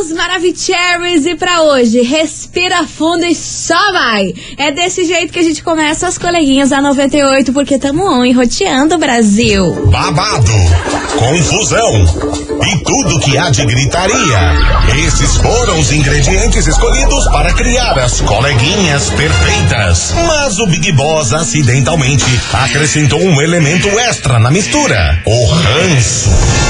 queridos Maravicheries, e pra hoje, respira fundo e só vai. É desse jeito que a gente começa as coleguinhas da 98, porque tamo on e roteando o Brasil. babado, confusão e tudo que há de gritaria. Esses foram os ingredientes escolhidos para criar as coleguinhas perfeitas. Mas o Big Boss acidentalmente acrescentou um elemento extra na mistura: o ranço.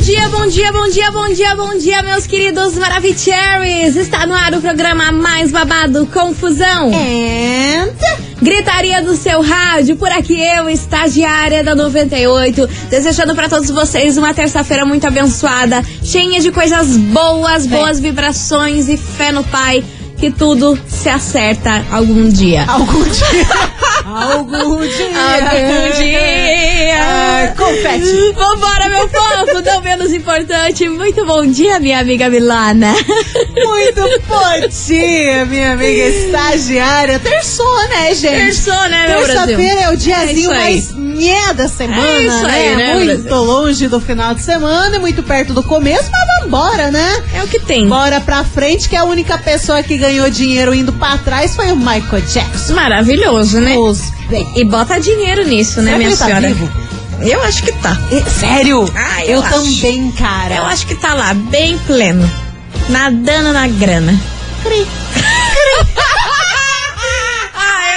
dia, bom dia, bom dia, bom dia, bom dia, meus queridos Maravicheries. Está no ar o programa mais babado, Confusão. And... Gritaria do seu rádio, por aqui eu, estagiária da 98, desejando para todos vocês uma terça-feira muito abençoada, cheia de coisas boas, boas vibrações e fé no Pai, que tudo se acerta algum dia. Algum dia. Algum dia. Algum dia. Ai, confete. Vambora, meu povo, não menos importante. Muito bom dia, minha amiga Milana. Muito bom dia, minha amiga estagiária. Terçou, né, gente? Terçou, né, meu Brasil? Terça-feira é o É diazinho aí. mais nhé da semana, É isso aí, né, Muito Brasil? longe do final de semana e muito perto do começo, mas vambora, né? É o que tem. Bora pra frente, que a única pessoa que ganhou dinheiro indo pra trás foi o Michael Jackson. Maravilhoso, né? Os. E bota dinheiro nisso, né, Será minha tá senhora? vivo? Eu acho que tá. E- Sério? Ah, eu eu também, cara. Eu acho que tá lá, bem pleno. Nadando na grana. Cri.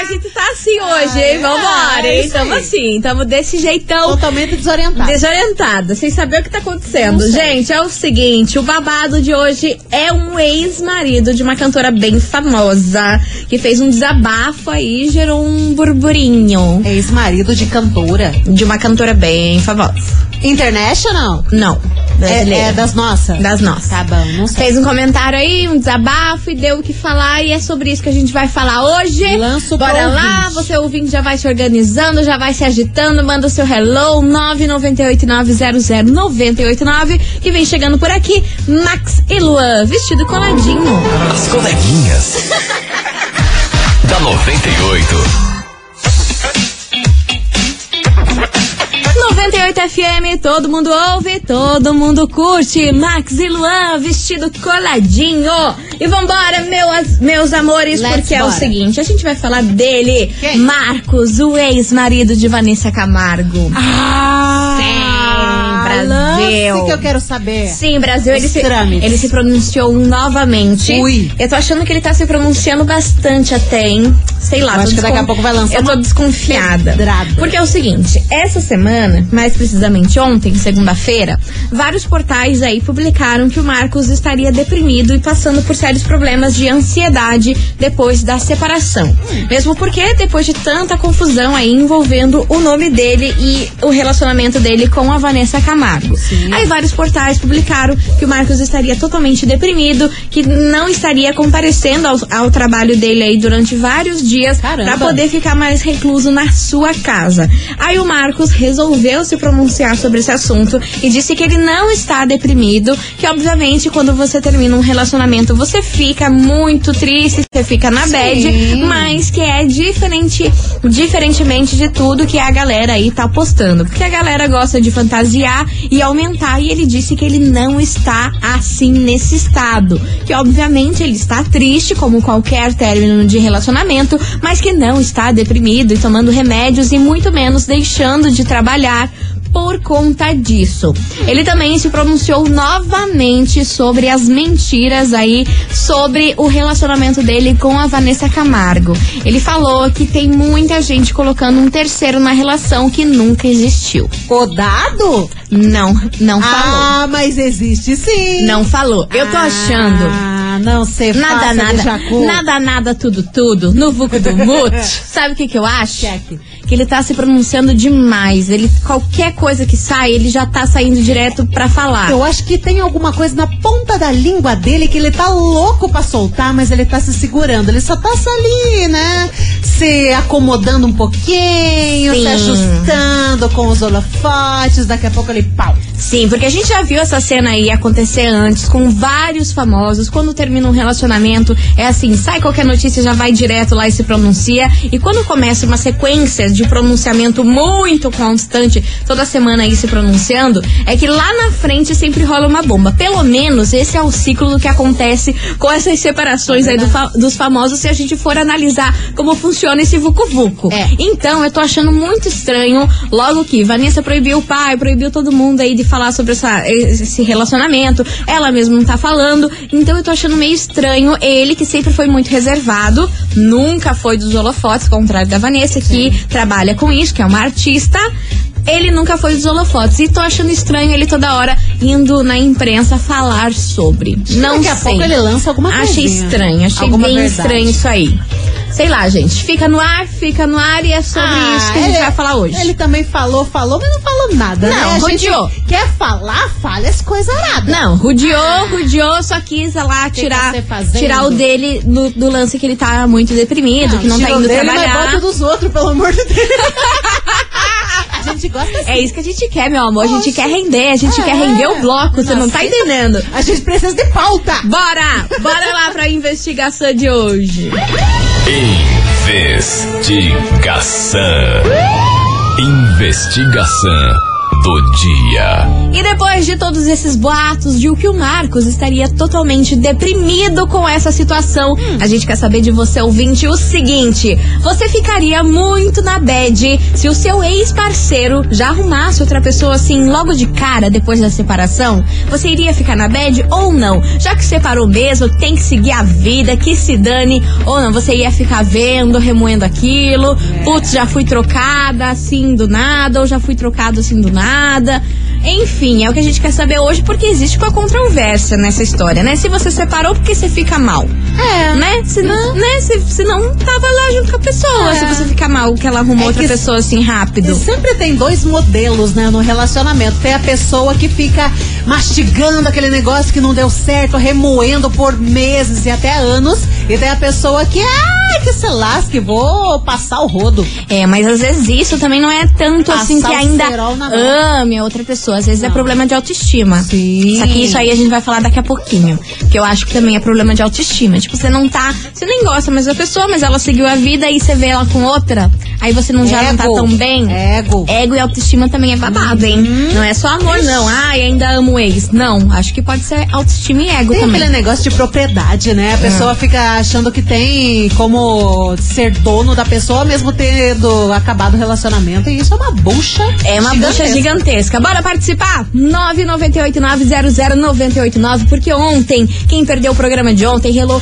Gente tá assim hoje, hein? Vambora, é hein? Tamo assim, tamo desse jeitão. Totalmente desorientado. Desorientada, sem saber o que tá acontecendo. Gente, é o seguinte: o babado de hoje é um ex-marido de uma cantora bem famosa que fez um desabafo aí e gerou um burburinho. Ex-marido de cantora. De uma cantora bem famosa. International? Não, É, brasileira. é das nossas? Das nossas. Tá bom, não sei. Fez um comentário aí, um desabafo e deu o que falar e é sobre isso que a gente vai falar hoje. Lança o Bora lá, ouvinte. você ouvinte já vai se organizando, já vai se agitando, manda o seu hello 998900989 que vem chegando por aqui, Max e Luan, vestido coladinho. As coleguinhas. da 98. 98 FM, todo mundo ouve, todo mundo curte. Max e Luan, vestido coladinho. E vambora, meus, meus amores, Let's porque é o bora. seguinte: a gente vai falar dele, Quem? Marcos, o ex-marido de Vanessa Camargo. Ah! Sim, Brasil. Lance que eu quero saber. Sim, Brasil, ele Os se, trâmites. ele se pronunciou novamente. Ui. Eu tô achando que ele tá se pronunciando bastante até, hein? Sei lá. Eu acho que daqui a pouco vai lançar Eu tô desconfiada. pedrada. Porque é o seguinte, essa semana, mais precisamente ontem, segunda-feira, vários portais aí publicaram que o Marcos estaria deprimido e passando por sérios problemas de ansiedade depois da separação. Mesmo porque depois de tanta confusão aí envolvendo o nome dele e o relacionamento dele com a Vanessa Camargo. Aí vários portais publicaram que o Marcos estaria totalmente deprimido, que não estaria comparecendo ao, ao trabalho dele aí durante vários dias para poder ficar mais recluso na sua casa. Aí o Marcos resolveu se pronunciar sobre esse assunto e disse que ele não está deprimido, que obviamente quando você termina um relacionamento você fica muito triste, você fica na bad, mas que é diferente, diferentemente de tudo que a galera aí tá postando, porque a galera gosta de fantasiar e aumentar. E ele disse que ele não está assim nesse estado, que obviamente ele está triste como qualquer término de relacionamento, mas que não está deprimido e tomando remédios e muito menos deixando de trabalhar por conta disso. Ele também se pronunciou novamente sobre as mentiras aí sobre o relacionamento dele com a Vanessa Camargo. Ele falou que tem muita gente colocando um terceiro na relação que nunca existiu. Podado? Não, não falou. Ah, mas existe sim. Não falou. Eu tô achando. Não ser Nada, faça nada, vu. nada, nada, tudo, tudo, no vuco do mute. Sabe o que que eu acho? Cheque. Que ele tá se pronunciando demais. Ele, qualquer coisa que sai, ele já tá saindo direto pra falar. Eu acho que tem alguma coisa na ponta da língua dele que ele tá louco pra soltar, mas ele tá se segurando. Ele só tá ali, né? Se acomodando um pouquinho, Sim. se ajustando com os holofotes. Daqui a pouco ele pau. Sim, porque a gente já viu essa cena aí acontecer antes com vários famosos. Quando termina um relacionamento, é assim, sai qualquer notícia, já vai direto lá e se pronuncia. E quando começa uma sequência de pronunciamento muito constante, toda semana aí se pronunciando, é que lá na frente sempre rola uma bomba. Pelo menos esse é o ciclo do que acontece com essas separações aí do fa- dos famosos, se a gente for analisar como funciona esse vucu-vucu. É. Então, eu tô achando muito estranho, logo que Vanessa proibiu o pai, proibiu todo mundo aí de falar sobre essa- esse relacionamento, ela mesma não tá falando, então eu tô achando meio estranho ele, que sempre foi muito reservado, nunca foi dos holofotes, ao contrário da Vanessa, que trabalha com isso, que é uma artista. Ele nunca foi dos holofotes. E tô achando estranho ele toda hora indo na imprensa falar sobre. Não Daqui a sei. pouco ele lança alguma coisa. Achei estranho, achei Alguma bem verdade. estranho isso aí. Sei lá, gente. Fica no ar, fica no ar e é sobre Ah, isso que a gente ele- vai falar hoje. Ele também falou, falou, mas não falou nada, Não, né? A rodeou. quer falar, fale as coisas aradas. Não, rudiou, rudiou, só quis lá tirar, fazendo? tirar o dele do, do lance que ele tá muito deprimido, que não tá indo dele, Mas trabalhar. bota dos outros, pelo amor de Deus. gente gosta assim. É isso que a gente quer, meu amor. A gente Oxe. quer render, a gente É. quer render o bloco, você não tá entendendo. A gente precisa de pauta. Bora! Bora lá pra investigação de hoje. Investigação. Investigação do dia. E depois de todos esses boatos de o que o Marcos estaria totalmente deprimido com essa situação, a gente quer saber de você, ouvinte, o seguinte: você ficaria muito na bad se o seu ex-parceiro já arrumasse outra pessoa assim logo de cara depois da separação? Você iria ficar na bad ou não? Já que separou mesmo, tem que seguir a vida, que se dane, ou não? Você ia ficar vendo, remoendo aquilo, putz, já fui trocada assim do nada, ou já fui trocado assim do nada. Enfim, é o que a gente quer saber hoje, porque existe uma controvérsia nessa história, né? Se você separou, porque você fica mal. É. Né? Se, não, né? Se, se não tava lá junto com a pessoa, É. se você fica mal que ela arrumou É outra que- pessoa assim rápido. Sempre tem dois modelos, né, no relacionamento. Tem a pessoa que fica mastigando aquele negócio que não deu certo, remoendo por meses e até anos. E tem a pessoa que, ai, que se lasque, vou passar o rodo. É, mas às vezes isso também não é tanto assim que Passar ainda ame a outra pessoa. Às vezes é problema de autoestima. Sim. Só que isso aí a gente vai falar daqui a pouquinho. Que eu acho que também é problema de autoestima. Tipo, você não tá. Você nem gosta mais da pessoa, mas ela seguiu a vida e você vê ela com outra. Aí você não, já não tá Ego. tão bem. Ego. Ego e autoestima também é babado, hein? Uhum. Não é só amor, não. Ai, ainda amo o ex. Não, acho que pode ser autoestima e ego Tem também. aquele negócio de propriedade, né? A pessoa fica achando que tem como ser dono da pessoa mesmo tendo acabado o relacionamento. E isso é uma bucha. É uma bucha gigantesca. Bora participar? 998900989. Porque ontem, quem perdeu o programa de ontem, relou,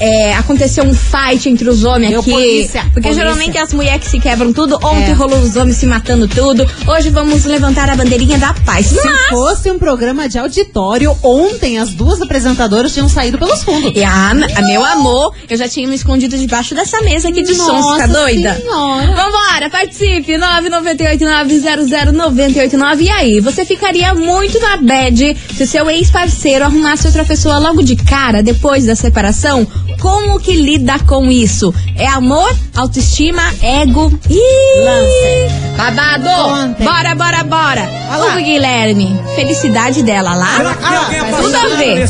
é, aconteceu um fight entre os homens Meu aqui. polícia, porque polícia. geralmente as mulheres que se quebram tudo. Ontem É. rolou os homens se matando tudo. Hoje vamos levantar a bandeirinha da paz. Se Mas- fosse um programa de auditório, ontem as duas apresentadoras tinham saído pelos fundos. E a, a meu amor, eu já tinha me escondido debaixo dessa mesa aqui de som, você tá Nossa doida? Senhora. Vambora, participe! 998-900-989. E aí, você ficaria muito na bad se seu ex-parceiro arrumasse outra pessoa logo de cara, depois da separação? Como que lida com isso? É amor, autoestima, ego? Ih! Lance. Babado! Contem. Bora, bora, bora! Ô, Guilherme, felicidade dela lá? Será que Ah, alguém tudo a ver.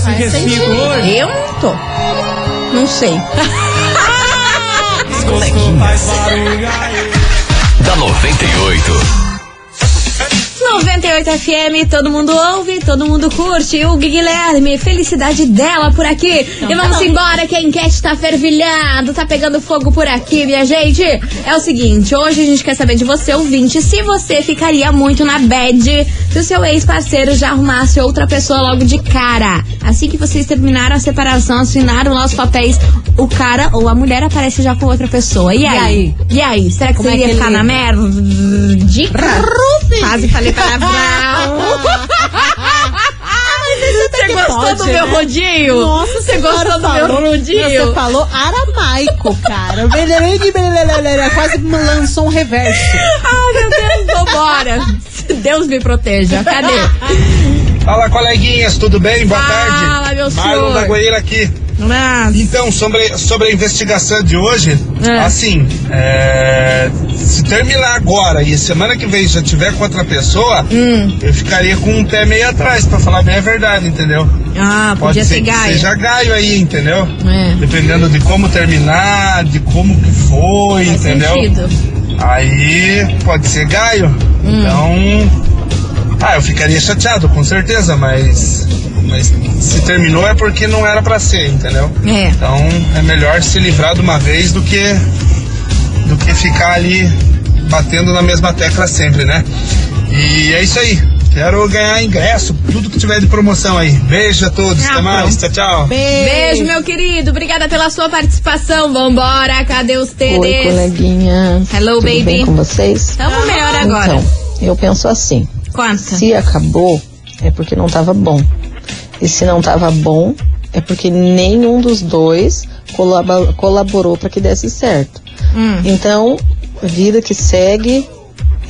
Eu não tô. Não sei. As coleguinhas da 98. 98 FM, todo mundo ouve, todo mundo curte. O Guilherme, felicidade dela por aqui. e vamos embora, que a enquete tá fervilhando, tá pegando fogo por aqui, minha gente. É o seguinte, hoje a gente quer saber de você, ouvinte, se você ficaria muito na bad se o seu ex-parceiro já arrumasse outra pessoa logo de cara. Assim que vocês terminaram a separação, assinaram lá os papéis, o cara ou a mulher aparece já com outra pessoa. E aí? aí? E aí? Será que Como você é iria que ficar ele- na merda? Quase falei palavrão. Você gostou pode, do meu né? rodinho? Nossa, Você gostou do meu falou- rodinho? Você falou aramaico, cara. Quase me lançou um reverso. Ai, meu Deus, vambora. Deus me proteja. Cadê? Fala, coleguinhas, tudo bem? Boa Fala, tarde. meu Marlon senhor. da Goiânia aqui. Mas, Então, sobre, sobre a investigação de hoje, É. assim, é, se terminar agora e semana que vem já tiver com outra pessoa, Hum. eu ficaria com um pé meio atrás, pra falar bem a verdade, entendeu? ah, Pode podia ser ser que gaio. seja gaio aí, entendeu? É. Dependendo de como terminar, de como que foi, Faz entendeu? sentido. Aí pode ser gaio. Hum. Então. Ah, eu ficaria chateado, com certeza, mas. Mas se terminou é porque não era pra ser, entendeu? É. Então é melhor se livrar de uma vez do que. do que ficar ali batendo na mesma tecla sempre, né? E é isso aí. Quero ganhar ingresso, tudo que tiver de promoção aí. Beijo a todos, Ah, até mais, tchau, tchau. Beijo, meu querido. Obrigada pela sua participação. Vambora. Cadê os Oi, TDs? coleguinhas. Hello, Tudo baby. bem com vocês? Tamo melhor agora. Então, eu penso assim: Conta. se acabou, é porque não tava bom. E se não tava bom, é porque nenhum dos dois colaba- colaborou para que desse certo. Hum. Então, vida que segue,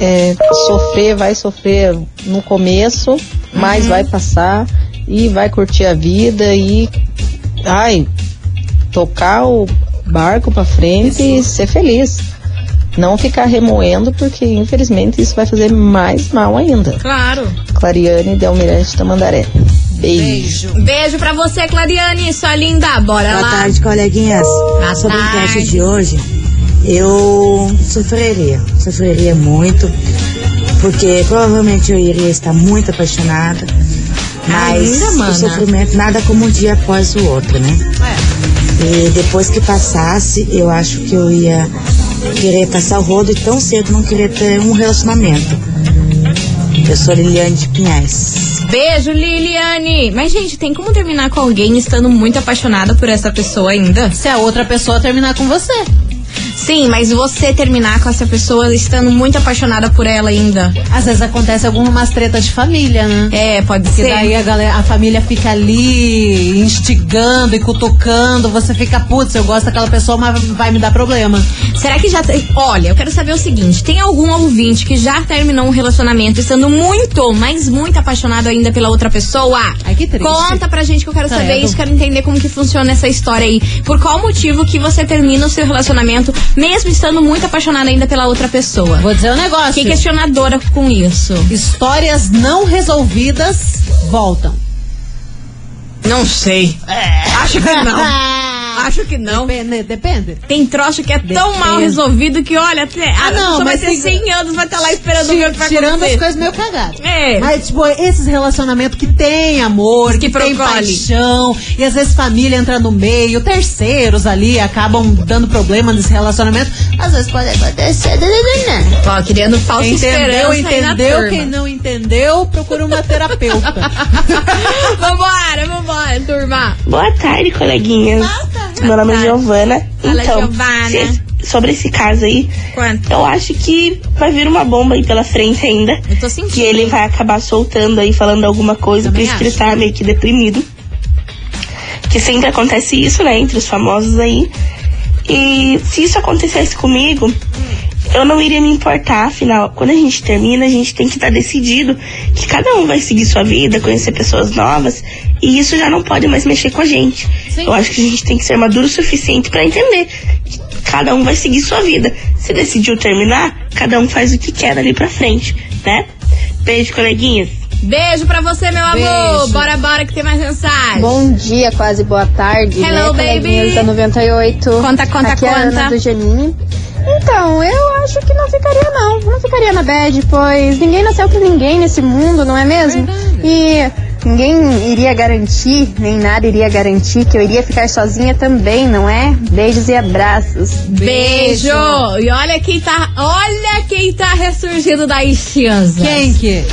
é, sofrer, vai sofrer no começo, mas Uhum. vai passar e vai curtir a vida e, ai, tocar o barco pra frente e ser feliz. Não ficar remoendo, porque infelizmente isso vai fazer mais mal ainda. Claro. Clariane Delmirante Tamandaré. Beijo. Beijo pra você, Clariane, sua linda. Bora Boa lá. tarde, coleguinhas. Boa Sobre o tarde. enquete de hoje, eu sofreria, sofreria muito, porque provavelmente eu iria estar muito apaixonada, mas Ainda, o sofrimento nada como um dia após o outro, né? E depois que passasse, eu acho que eu ia querer passar o rodo e tão cedo não querer ter um relacionamento. Eu sou Liliane de Pinhais. Beijo, Liliane. Mas, gente, tem como terminar com alguém estando muito apaixonada por essa pessoa ainda? Se a outra pessoa terminar com você. Sim, mas você terminar com essa pessoa estando muito apaixonada por ela ainda. Às vezes acontece algumas tretas de família, né? É, pode ser. daí a, galera, a família fica ali instigando e cutucando, você fica, putz, eu gosto daquela pessoa, mas vai me dar problema. Será que já. Olha, eu quero saber o seguinte: tem algum ouvinte que já terminou um relacionamento estando muito, mas muito apaixonado ainda pela outra pessoa? Ai, que triste. Conta pra gente que eu quero saber Credo. isso, quero entender como que funciona essa história aí. Por qual motivo que você termina o seu relacionamento, mesmo estando muito apaixonada ainda pela outra pessoa? Vou dizer um negócio. Fiquei questionadora com isso. Histórias não resolvidas voltam. Não sei. Acho que não. Acho que não. Depende. depende. Tem troço que é tão Depende. mal resolvido que, olha, até, Ah, a não, pessoa vai mas ter tem- 100 anos, vai estar lá esperando ver o que vai Tirando acontecer. as coisas meio cagadas. É. Mas, tipo, esses relacionamentos que tem amor, Que que, tem paixão, e às vezes família entra no meio, terceiros ali acabam dando problema nesse relacionamento. Às vezes pode acontecer. né? Ó, criando falsa Entendeu, esperança aí na entendeu? turma. Quem não entendeu, procura uma terapeuta. vambora, vambora, turma. Boa tarde, coleguinhas. Meu nome é tarde. Giovana. Fala, então, Giovana. sobre esse caso aí, Quanto? eu acho que vai vir uma bomba aí pela frente ainda. Eu tô sentindo. Que ele vai acabar soltando aí, falando alguma coisa, por Também isso que ele acho. tá meio que deprimido. Que sempre acontece isso, né, entre os famosos aí. E se isso acontecesse comigo, eu não iria me importar, afinal, quando a gente termina, a gente tem que estar decidido que cada um vai seguir sua vida, conhecer pessoas novas, e isso já não pode mais mexer com a gente. Sim. Eu acho que a gente tem que ser maduro o suficiente pra entender que cada um vai seguir sua vida. Se decidiu terminar, cada um faz o que quer ali pra frente, né? Beijo, coleguinhas. Beijo pra você, meu amor. Beijo. Bora, bora, que tem mais mensagem. Bom dia, quase boa tarde. Hello, né, baby. da 98. Conta, conta, Aqui é a conta. Ana do Janine. Então, eu acho que não ficaria não. Não ficaria na bad, pois ninguém nasceu pra ninguém nesse mundo, não é mesmo? E ninguém iria garantir, nem nada iria garantir que eu iria ficar sozinha também, não é? Beijos e abraços. Beijo. E olha quem tá, olha quem tá ressurgindo da cinza. Quem que?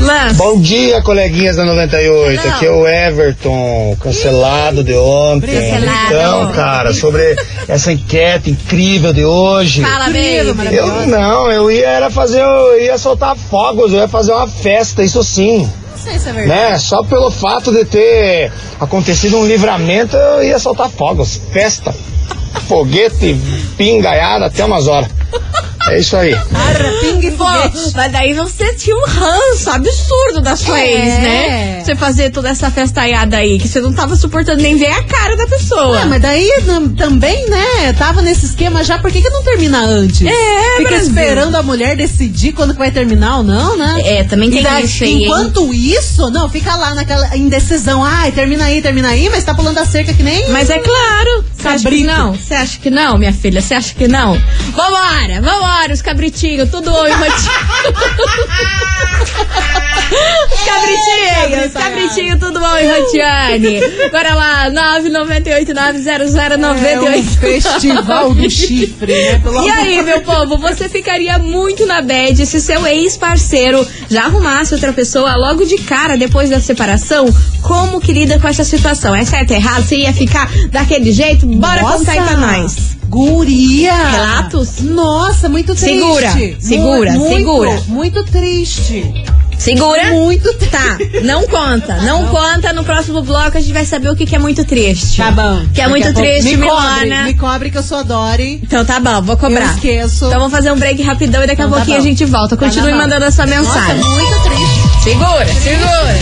Lance. Bom dia, coleguinhas da 98. Não. Aqui é o Everton, cancelado de ontem. Cancelado. Então, cara, sobre essa enquete incrível de hoje. Fala, baby. Eu não, eu ia era fazer, eu ia soltar fogos, eu ia fazer uma festa, isso sim. Não sei se é verdade. né? Só pelo fato de ter acontecido um livramento, eu ia soltar fogos, festa, foguete, pingaiada até umas horas. É isso aí. Arra, mas daí você tinha um ranço absurdo da sua É. ex, né? Você fazer toda essa festaiada aí, que você não tava suportando nem ver a cara da pessoa. Ah, mas daí também, né? Tava nesse esquema já, por que, que não termina antes? É, Fica Brasil. esperando a mulher decidir quando que vai terminar ou não, né? É, também tem daí, isso aí, hein? Enquanto isso, não, fica lá naquela indecisão. Ai, termina aí, termina aí, mas tá pulando a cerca que nem. Mas é claro. Você acha que Cabrito. não? Você acha que não, minha filha? Você acha que não? Vambora, vambora, os cabritinhos, tudo oi, cabritinhos, os cabritinhos, tudo bom, Rotiane? Bora lá, 998-900-988. É um festival do chifre, né? Pelo E aí, meu povo, você ficaria muito na bad se seu ex-parceiro já arrumasse outra pessoa logo de cara depois da separação? Como que lida com essa situação? É certo, é errado? Você ia ficar daquele jeito? Bora Nossa! contar pra nós. Guria! Relatos? Nossa, muito triste. Segura, segura, Mu- muito, segura. Muito triste. Segura? Muito triste. Tá, não conta. Não conta. No próximo bloco a gente vai saber o que, que é muito triste. Tá bom. Que é muito a triste, me cobre, me cobre que eu sou a Dori. Então tá bom, vou cobrar. Eu esqueço. Então vamos fazer um break rapidão e daqui a Então tá pouquinho a bom. gente volta. Tá Continue mão. mandando a sua Nossa, mensagem. muito triste. Segura, segura.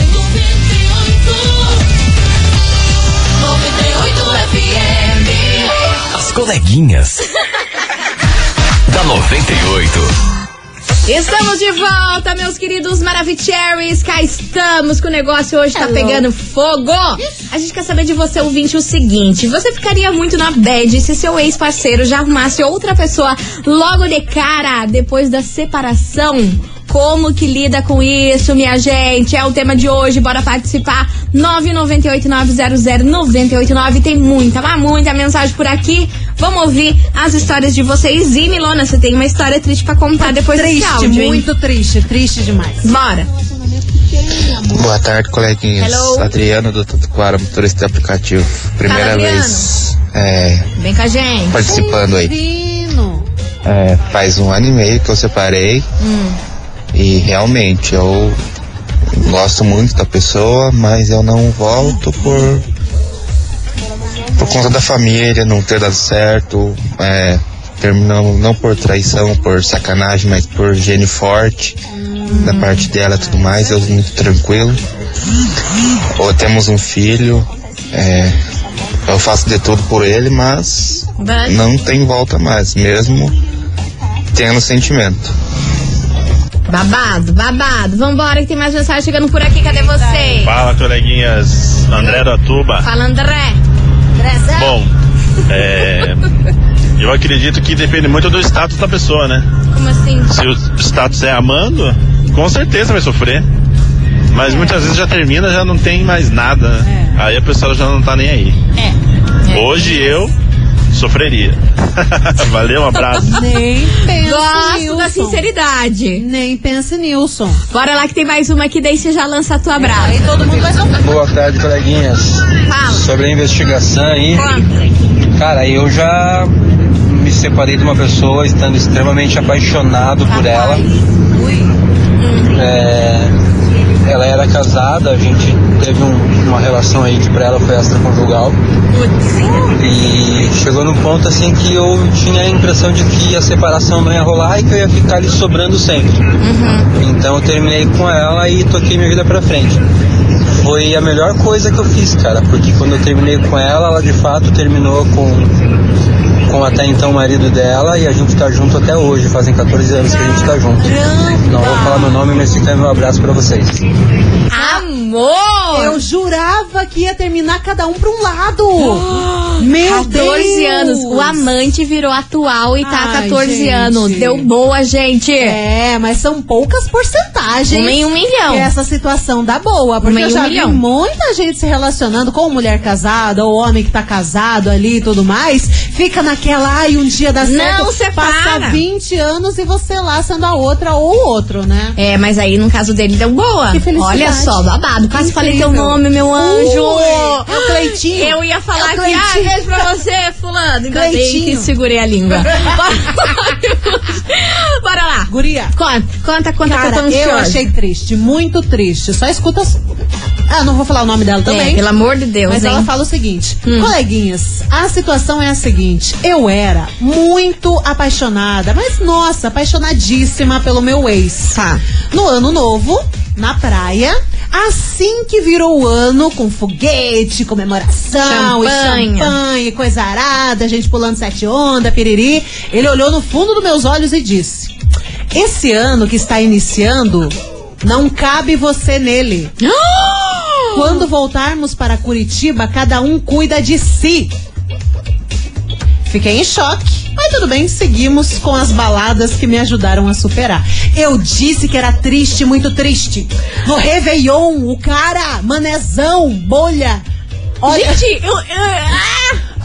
As coleguinhas. da 98. Estamos de volta, meus queridos Maravicheries. Cá estamos com o negócio hoje tá Hello. pegando fogo. A gente quer saber de você, ouvinte, o seguinte: você ficaria muito na bad se seu ex-parceiro já arrumasse outra pessoa logo de cara depois da separação? Como que lida com isso, minha gente? É o tema de hoje, bora participar. 998-900-989. Tem muita, mas muita mensagem por aqui. Vamos ouvir as histórias de vocês. E, Milona, você tem uma história triste pra contar depois desse Triste, áudio, hein? muito triste, triste demais. Bora. Boa tarde, coleguinhas. Hello. Adriano do Tatuquara, motorista de aplicativo. Primeira Fala, vez é, Vem com a gente. participando aí. É, faz um ano e meio que eu separei Hum. E realmente eu gosto muito da pessoa, mas eu não volto por por conta da família, não ter dado certo, é, terminou não por traição, por sacanagem, mas por gênio forte da parte dela e tudo mais, eu muito tranquilo. Ou temos um filho, é, eu faço de tudo por ele, mas Mas- não tem volta mais, mesmo tendo sentimento. Babado, babado. Vambora que tem mais mensagem chegando por aqui. Cadê você? Fala, coleguinhas. André da Tuba. Fala, André. Bom, é, eu acredito que depende muito do status da pessoa, né? Como assim? Se o status é amando, com certeza vai sofrer. Mas muitas vezes já termina, já não tem mais nada, né? Aí a pessoa já não tá nem aí. É. Hoje eu sofreria. Valeu, um abraço. Nem pense Gosto Nilson. da sinceridade. Nem pense, Nilson. Bora lá que tem mais uma aqui, daí você já lança a tua brava. Aí todo mundo vai sofrer. Boa tarde, coleguinhas. Fala. Sobre a investigação aí, Conta. cara, eu já me separei de uma pessoa estando extremamente apaixonado por ela. É, ela era casada, a gente teve um- uma relação aí que pra ela foi extraconjugal. E chegou num ponto assim que eu tinha a impressão de que a separação não ia rolar e que eu ia ficar ali sobrando sempre. Então eu terminei com ela e toquei minha vida pra frente. Foi a melhor coisa que eu fiz, cara, porque quando eu terminei com ela, ela de fato terminou com, com até então o marido dela e a gente tá junto até hoje, fazem 14 anos que a gente tá junto. Não vou falar meu nome, mas fica meu abraço pra vocês. Amor! Eu jurava que ia terminar cada um pra um lado. Meu 14 Deus. anos. O amante virou atual e tá há Ai, 14 gente. anos. Deu boa, gente. É, mas são poucas porcentagens. Uma em um milhão. Essa situação dá boa. Porque eu um já milhão. vi muita gente se relacionando com mulher casada ou homem que tá casado ali e tudo mais. Fica naquela, ai, um dia dá certo. Não separa. Passa 20 anos e você lá sendo a outra ou o outro, né? É, mas aí no caso dele deu boa. Que felicidade. Olha só, babado. Quase falei teu nome, meu anjo. Ui, é o Cleitinho. Eu ia falar É aqui, ah, beijo pra você, fulano. Que Cleitinho. segurei a língua. Bora lá. Guria. Conta, conta, conta que eu tô Cara, eu achei triste, muito triste. Só escuta. Ah, não vou falar o nome dela também. É, pelo amor de Deus, Mas hein? ela fala o seguinte: Hum. coleguinhas, a situação é a seguinte. Eu era muito apaixonada, mas nossa, apaixonadíssima pelo meu ex. Tá. No ano novo, na praia. Assim que virou o ano, com foguete, comemoração, Champanhe. e champanhe, coisa arada, gente pulando sete ondas, piriri. Ele olhou no fundo dos meus olhos e disse: Esse ano que está iniciando, não cabe você nele. Quando voltarmos para Curitiba, cada um cuida de si. Fiquei em choque. Tudo bem, seguimos com as baladas que me ajudaram a superar. Eu disse que era triste, muito triste. No Réveillon, o cara, manezão, bolha. Olha, Gente, eu. eu ah!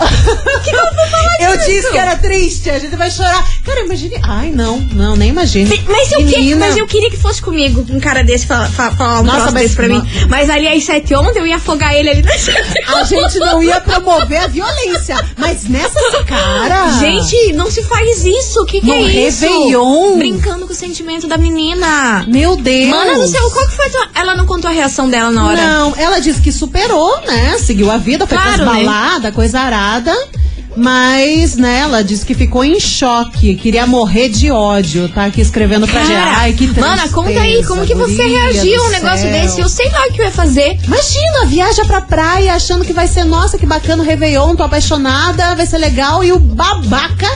Que eu vou falar eu disso? disse que era triste, a gente vai chorar. Cara, imagine. Ai, não, não, nem imagine. Mas eu, que, mas eu queria que fosse comigo um cara desse falar, falar um Nossa, desse pra mim. no- Mas ali às sete ontem eu ia afogar ele ali na A gente não ia promover a violência, mas nessa cara. Gente, não se faz isso. O que, que No é isso? Réveillon. Brincando com o sentimento da menina. Meu Deus. Mana do céu, qual que foi a tua... Ela não contou a reação dela na hora? Não, ela disse que superou, né? Seguiu a vida, foi Claro, né? baladas, coisa arada. Mas, né, ela disse que ficou em choque, queria morrer de ódio, tá aqui escrevendo pra gente. Ai, que Mana, conta aí, tristeza, como que você reagiu a um negócio céu. desse? Eu sei lá o que eu ia fazer. Imagina, viaja pra praia achando que vai ser, nossa, que bacana o Réveillon, tô apaixonada, vai ser legal, e o babaca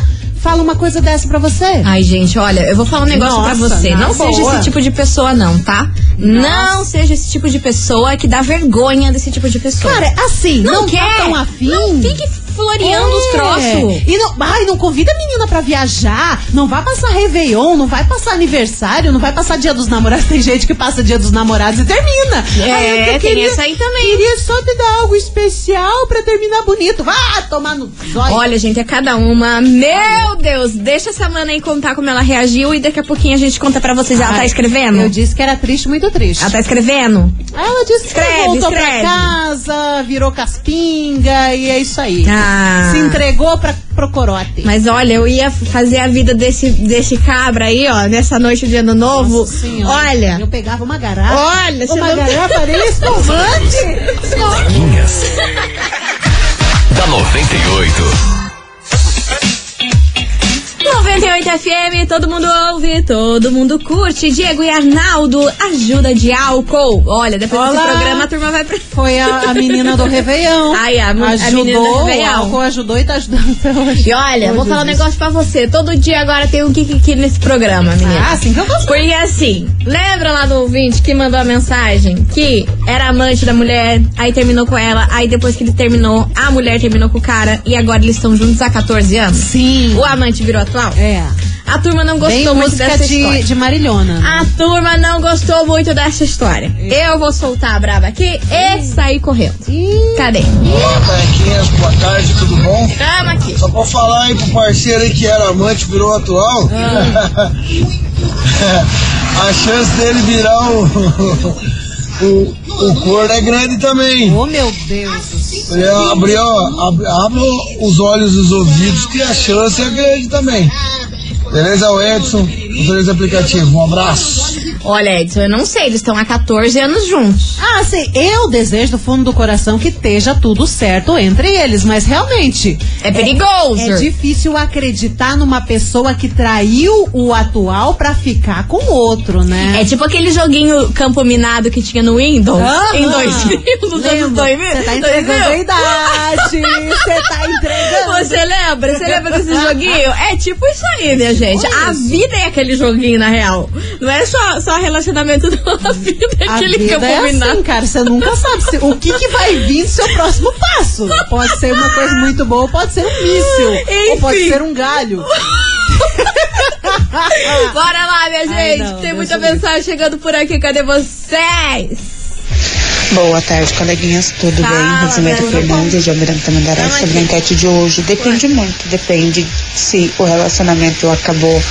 fala uma coisa dessa pra você. Ai, gente, olha, eu vou falar um negócio Nossa, pra você. Não seja boa. esse tipo de pessoa, não, tá? Não seja esse tipo de pessoa que dá vergonha desse tipo de pessoa. Cara, assim, não, não, quer. tá tão afim. Não fique floreando os troços. E não, ai, não convida a menina pra viajar, não vai passar Réveillon, não vai passar aniversário, não vai passar Dia dos Namorados. Tem gente que passa Dia dos Namorados e termina. É, Ai, eu tem essa aí também. Queria só te dar algo especial pra terminar bonito. Vá tomar no zóio. Olha, gente, é cada uma. Meu Deus, deixa essa mana aí contar como ela reagiu e daqui a pouquinho a gente conta pra vocês. Ela Ai, tá escrevendo? Eu disse que era triste, muito triste. Ela tá escrevendo? Ela disse que Escreve, voltou escreve. pra casa, virou caspinga e é isso aí. Ah. Se entregou pra, pro corote. Mas olha, eu ia fazer a vida desse, desse cabra aí, ó, nessa noite de ano novo. Nossa Senhora. Olha. Eu pegava uma garrafa. Olha, uma não- garrafa de espumante. Coleguinhas. da 98. 98 FM, todo mundo ouve, todo mundo curte. Diego e Arnaldo, ajuda de álcool. Olha, depois Olá. desse programa a turma vai pra. Foi a, a menina do Réveillon. Ai, a, a ajudou, menina do o Réveillon. álcool ajudou e tá ajudando até hoje. E olha, vou falar um negócio pra você. Todo dia agora tem um Kikiki nesse programa, menina. Ah, assim que eu gosto. Porque assim, lembra lá do ouvinte que mandou a mensagem que era amante da mulher, aí terminou com ela, aí depois que ele terminou, a mulher terminou com o cara e agora eles estão juntos há 14 anos? Sim. O amante virou atual? É. A turma não Bem gostou muito música dessa de, história. de Marilhona. né? A turma não gostou muito dessa história. Eu vou soltar a braba aqui e sair correndo. Cadê? Olá, boa tarde, tudo bom? Tamo aqui. Só pra falar aí pro parceiro aí que era amante, virou atual. A chance dele virar o, o, o corno é grande também. Oh, meu Deus. Ele abre, ó, abre, abre os olhos e os ouvidos que a chance é grande também. Beleza, o Edson, motorista aplicativo. Um abraço. Olha, Edson, eu não sei, eles estão há 14 anos juntos. Ah, sim, eu desejo do fundo do coração que esteja tudo certo entre eles, mas realmente. É perigoso. É, difícil acreditar numa pessoa que traiu o atual pra ficar com outro, né? É tipo aquele joguinho campo minado que tinha no Windows Aham. em 2000, nos anos Lembra? 2000. Você tá entregando 2000. a idade. Você tá entregando. Você lembra? Você lembra desse joguinho? É tipo isso aí, minha gente. A vida é aquele joguinho, na real. Não é só, só relacionamento, não. A vida é aquele vida campo é minado. assim, cara. Você nunca sabe se- o que, que vai vir do seu próximo passo. Pode ser uma coisa muito boa, pode ser um míssil. Ou pode Enfim. ser um galho. Bora lá, minha Ai, gente. não, Tem muita mensagem chegando por aqui. Cadê vocês? Boa tarde, coleguinhas, tudo Fala, bem? Rosemary. Fernandes, de Almirante Tamo sobre a enquete de hoje. Depende muito, depende se o relacionamento acabou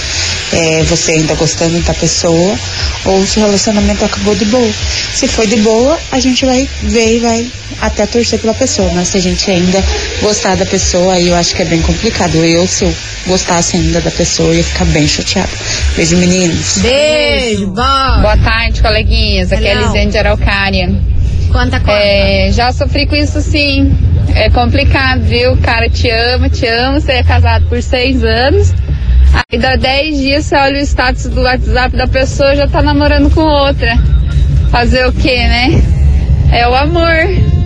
é, você ainda gostando da pessoa ou se o relacionamento acabou de boa. Se foi de boa, a gente vai ver e vai até torcer pela pessoa, mas se a gente ainda gostar da pessoa, aí eu acho que é bem complicado. Eu, se eu gostasse ainda da pessoa, eu ia ficar bem chateada. Beijo, meninos. Beijo, bom. Boa tarde, coleguinhas. Aqui é. Lisene de Araucária. Conta, conta. É, já sofri com isso sim. É complicado, viu? O cara te ama, te ama, você é casado por seis anos. Aí dá dez dias, você olha o status do WhatsApp da pessoa já tá namorando com outra. Fazer o quê, né? É o amor.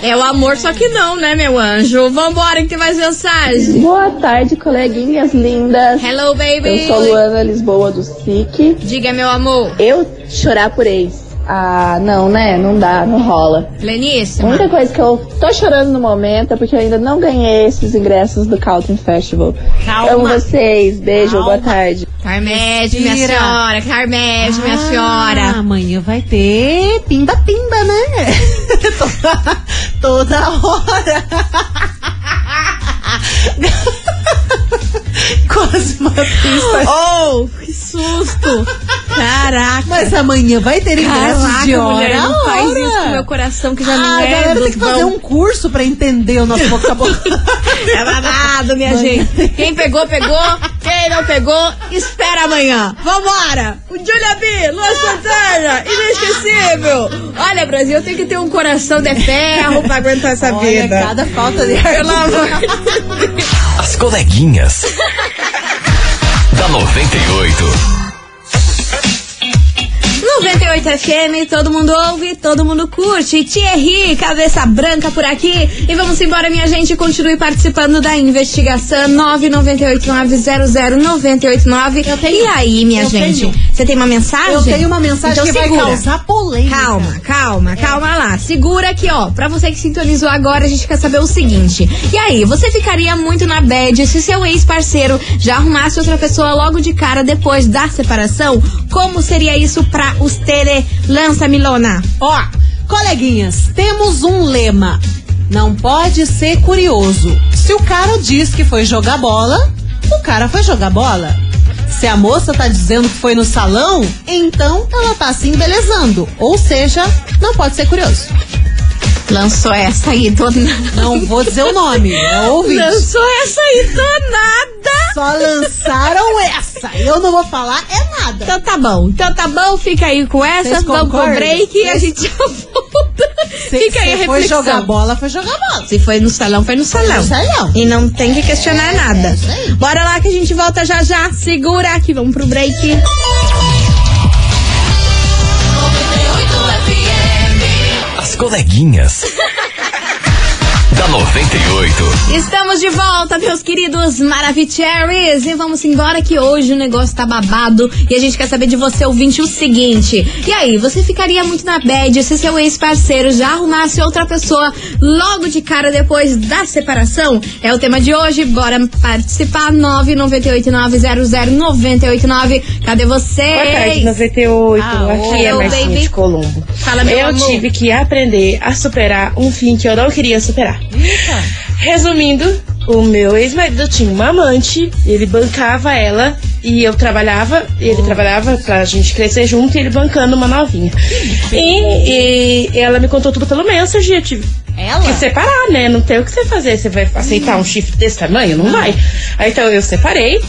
É o amor, só que não, né, meu anjo? Vambora que tem mais mensagem. Boa tarde, coleguinhas lindas. Hello, baby. Eu sou Luana Lisboa do SIC. Diga, meu amor. Eu chorar por ex. Ah, não, né? Não dá, não rola. A Pleníssima. única coisa que eu tô chorando no momento é porque eu ainda não ganhei esses ingressos do Caltrin Festival. Calma. Amo vocês. Beijo, boa tarde. Carmede, minha senhora. Carmede, minha Ah, senhora. Amanhã vai ter pimba-pimba, né? toda, toda hora. Quase uma pista. Oh, que susto. Caraca. Mas amanhã vai ter ingressos Caraca, de hora mulher, não faz isso com meu coração que já ah, não a é galera tem que fazer bons. um curso pra entender o nosso vocabulário. É babado, minha gente. Quem pegou, pegou. Quem não pegou, espera amanhã. Vambora! O Julia B, Lua Santana, inesquecível. Olha, Brasil, eu tenho que ter um coração de ferro pra aguentar essa Olha, vida. cada falta de ar. Pelo amor As coleguinhas. da 98. 98 FM, todo mundo ouve, todo mundo curte. Thierry, cabeça branca por aqui. E vamos embora, minha gente. Continue participando da investigação 998900989. E aí, minha eu gente? Você tem uma mensagem? Eu tenho uma mensagem Então que vai segura. causar polêmica. Calma, calma, calma lá. Segura aqui, ó. Pra você que sintonizou agora, a gente quer saber o seguinte. E aí, você ficaria muito na bad se seu ex-parceiro já arrumasse outra pessoa logo de cara depois da separação? Como seria isso pra os tele? Lança, Milona. Ó, coleguinhas, temos um lema. Não pode ser curioso. Se o cara diz que foi jogar bola, o cara foi jogar bola. Se a moça tá dizendo que foi no salão, então ela tá se embelezando. Ou seja, não pode ser curioso. Lançou essa aí do nada. Não vou dizer o nome, é ouvinte. Lançou essa aí do nada. Só lançaram essa. Eu não vou falar é nada. Então tá bom. Então tá bom, fica aí com essa. Vamos pro concordam? break e a gente já volta. Se, fica aí a se foi reflexão. jogar bola, foi jogar bola. Se foi no salão, foi no salão. no salão. E não tem que questionar nada. Bora lá que a gente volta já já. Segura que vamos pro break. As coleguinhas. da 98. Estamos de volta, meus queridos Maravicheries. E vamos embora que hoje o negócio tá babado. E a gente quer saber de você, ouvinte, o seguinte. E aí, você ficaria muito na bad se seu ex-parceiro já arrumasse outra pessoa logo de cara depois da separação? É o tema de hoje. Bora participar. 998900989. Cadê você? Boa tarde, 98. Ah, Aqui é Marcinha baby. de Colombo. Fala, meu eu amor. tive que aprender a superar um fim que eu não queria superar. Resumindo, o meu ex-marido tinha uma amante, ele bancava ela e eu trabalhava, ele trabalhava pra gente crescer junto e ele bancando uma novinha. E, e ela me contou tudo pelo Messenger, eu tive Ela? que separar, né? Não tem o que você fazer. Você vai aceitar um chifre desse tamanho? Não vai. Aí então eu separei.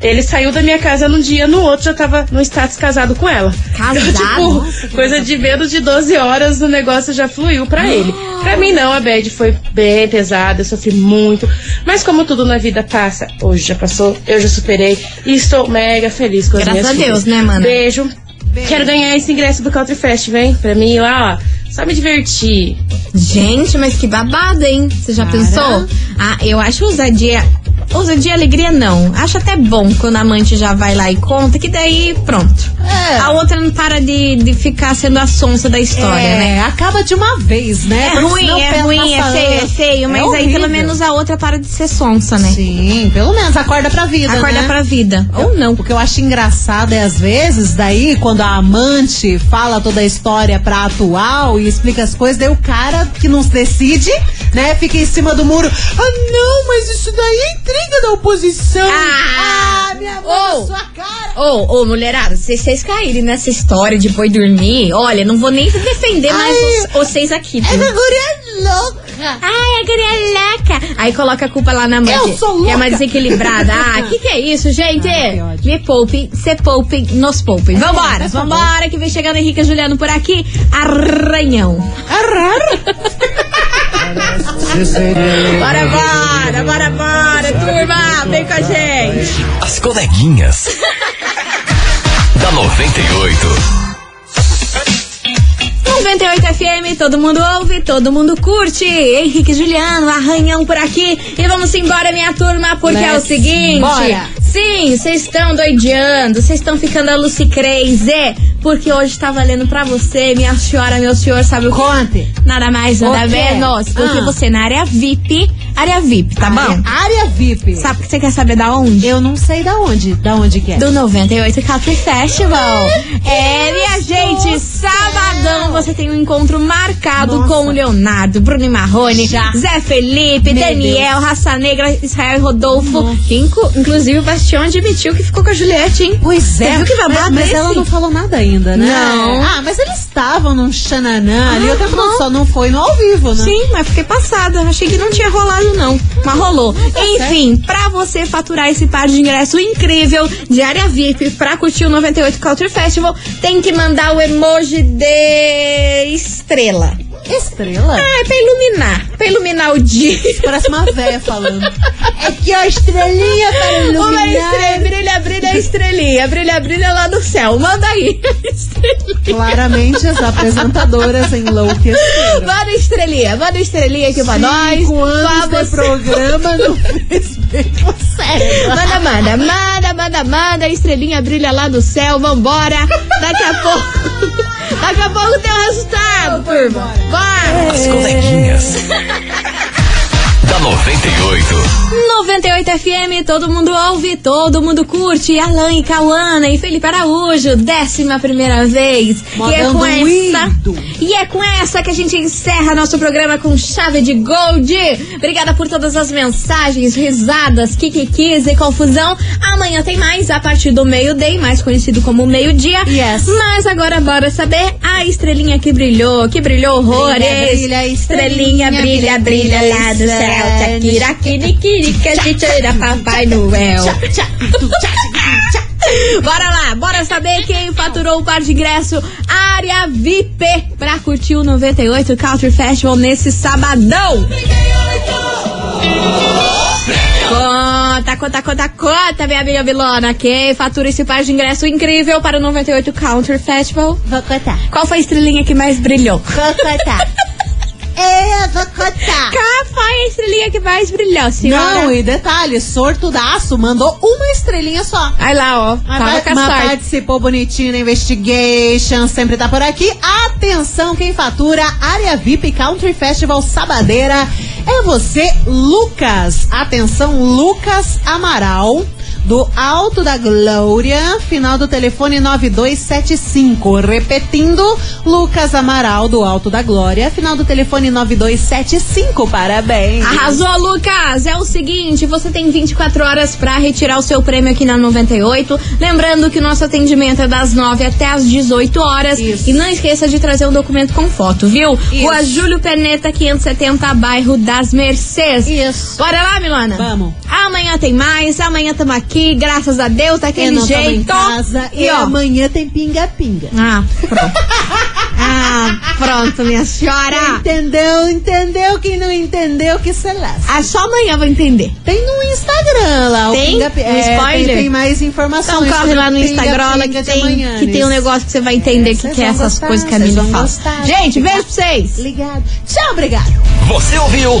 Ele saiu da minha casa num dia, no outro já tava no status casado com ela. Casado? Então, Nossa, tipo, que coisa de menos de 12 horas o negócio já fluiu pra ele. Pra mim não, a bad foi bem pesada, eu sofri muito. Mas como tudo na vida passa, hoje já passou, eu já superei e estou mega feliz com as Graças minhas a Deus, filhas. né, mana? Beijo. Quero ganhar esse ingresso do Country Fest, vem? Pra mim ir lá, ó. Só me divertir. Gente, mas que babado, hein? Você já Cara. pensou? Ah, eu acho ousadia. Ousadia e alegria não. Acho até bom quando a amante já vai lá e conta, que daí pronto. É. A outra não para de, de ficar sendo a sonsa da história, é, né? acaba de uma vez, né? É Porque ruim, é ruim, é feio, é feio, mas aí pelo menos a outra para de ser sonsa, né? Sim, pelo menos acorda pra vida, Acorda né? pra vida. Ou não. O que eu acho engraçado é, às vezes, daí, quando a amante fala toda a história pra atual e explica as coisas, daí o cara que não decide, né, fica em cima do muro. Ah, não, mas isso daí é da oposição. Ah, minha mãe, na sua cara. Ô, ô, mulherada, se vocês caírem nessa história de boi dormir, olha, não vou nem defender mais Ai. os- vocês aqui. É viu? que a guria é louca. Ai, a guria é louca. Aí coloca a culpa lá na mãe. Eu sou Que é louca. desequilibrada. Ah, que que é isso, gente? Me poupem, se poupem, nos poupem. Vambora, por favor. vambora, que vem chegando Henrique e Juliano por aqui. Arranhão. Bora, bora, bora, bora, turma. Vem com a gente. As coleguinhas. da 98. 98 FM, todo mundo ouve, todo mundo curte. Henrique e Juliano, arranhão por aqui. E vamos embora, minha turma, porque é o Let's seguinte. bora. Sim, vocês estão doideando, vocês estão ficando a Lucy Crazy. Porque hoje tá valendo pra você, minha senhora, meu senhor, sabe o que? Conte. Nada mais, nada quê? menos do que Ah. você na área VIP. Área VIP, tá área, bom? área VIP. Sabe que você quer saber da onde? Eu não sei da onde. Da onde que é? Do 98 Country Festival. É, minha gente, sabadão você tem um encontro marcado Nossa. com o Leonardo, Bruno e Marrone, Já. Zé Felipe, Meu Daniel, Deus. Raça Negra, Israel e Rodolfo. Inclu- inclusive o Bastião admitiu que ficou com a Juliette, hein? Pois é. Você viu que babado mas, mas esse? ela não falou nada ainda, né? Não. Ah, mas eles estavam num xananã ali. Eu até Aham. falando, só não foi no ao vivo, né? Sim, mas fiquei passada. Achei que não tinha rolado, não. Mas rolou. tá Enfim, pra você faturar esse par de ingresso incrível de área VIP pra curtir o 98 Culture Festival, tem que mandar o emoji de estrela. Estrela? Ah, é pra iluminar. Pra iluminar o dia. Parece uma véia falando. É que a estrelinha para iluminar. Uma estrela, brilha, brilha, estrelinha. Brilha, brilha lá no céu. Manda aí. Estrelinha. Claramente as apresentadoras enlouqueceram. Manda estrelinha. Manda estrelinha aqui pra nós. Cinco anos Pra de programa pro cérebro. Manda, manda, manda, manda, manda. Estrelinha brilha lá do céu. Vambora. Daqui a pouco. Daqui a pouco tem o resultado, turma. Bora. As coleguinhas. da 98. 98 FM, todo mundo ouve, todo mundo curte. Alan e Cauana e Felipe Araújo, décima primeira vez. E é com essa. E é com essa que a gente encerra nosso programa com chave de gold. Obrigada por todas as mensagens, risadas, kikikis e confusão. Amanhã tem mais a partir do meio-day, mais conhecido como meio-dia. Yes. Mas agora bora saber a estrelinha que brilhou, que brilhou horrores. Brilha, brilha, estrelinha, brilha, brilha, lá do céu. Tchaquira, quiriquiri, que a gente era Papai Noel. Bora lá, bora saber quem faturou o par de ingresso área VIP pra curtir o 98 Country Festival nesse sabadão. Conta, conta, conta, conta, minha amiga Vilona. Quem fatura esse par de ingresso incrível para o 98 Country Festival? Vou contar. Qual foi a estrelinha que mais brilhou? Vou contar. Eu vou contar. Qual foi a estrelinha que mais brilhou, senhora? Não, e detalhe, sortudaço mandou uma estrelinha só. Aí lá, ó. Mas, Tava mas participou bonitinho na Investigation, sempre tá por aqui. Atenção, quem fatura Área VIP Country Festival Sabadeira é você, Lucas. Atenção, Lucas Amaral. Do Alto da Glória, final do telefone 9275. Repetindo, Lucas Amaral, do Alto da Glória, final do telefone 9275. Parabéns. Arrasou, Lucas! É o seguinte, você tem 24 horas pra retirar o seu prêmio aqui na 98. Lembrando que o nosso atendimento é das 9 até as 18 horas. Isso. E não esqueça de trazer um documento com foto, viu? Isso. Rua Júlio Peneta, 570, bairro das Mercês. Isso. Bora lá, Milana? Vamos. Amanhã tem mais, amanhã estamos aqui, graças a Deus, Eu daquele tamo jeito. em casa e, E ó, amanhã tem pinga-pinga. Ah, pronto. ah, pronto, minha senhora. Entendeu? Entendeu? Quem não entendeu, que se lasca. Ah, só amanhã vou entender. Tem no Instagram lá. Tem? O pinga, Um é, spoiler? Tem, tem mais informações. Então corre lá no Instagram lá pinga-pinga que tem, amanhã, que tem um negócio que você vai entender que, Vocês que é essas gostar, coisas que a Mili fala. gostar. Gente, beijo pra vocês. Ligado. Tchau, obrigado. Você ouviu?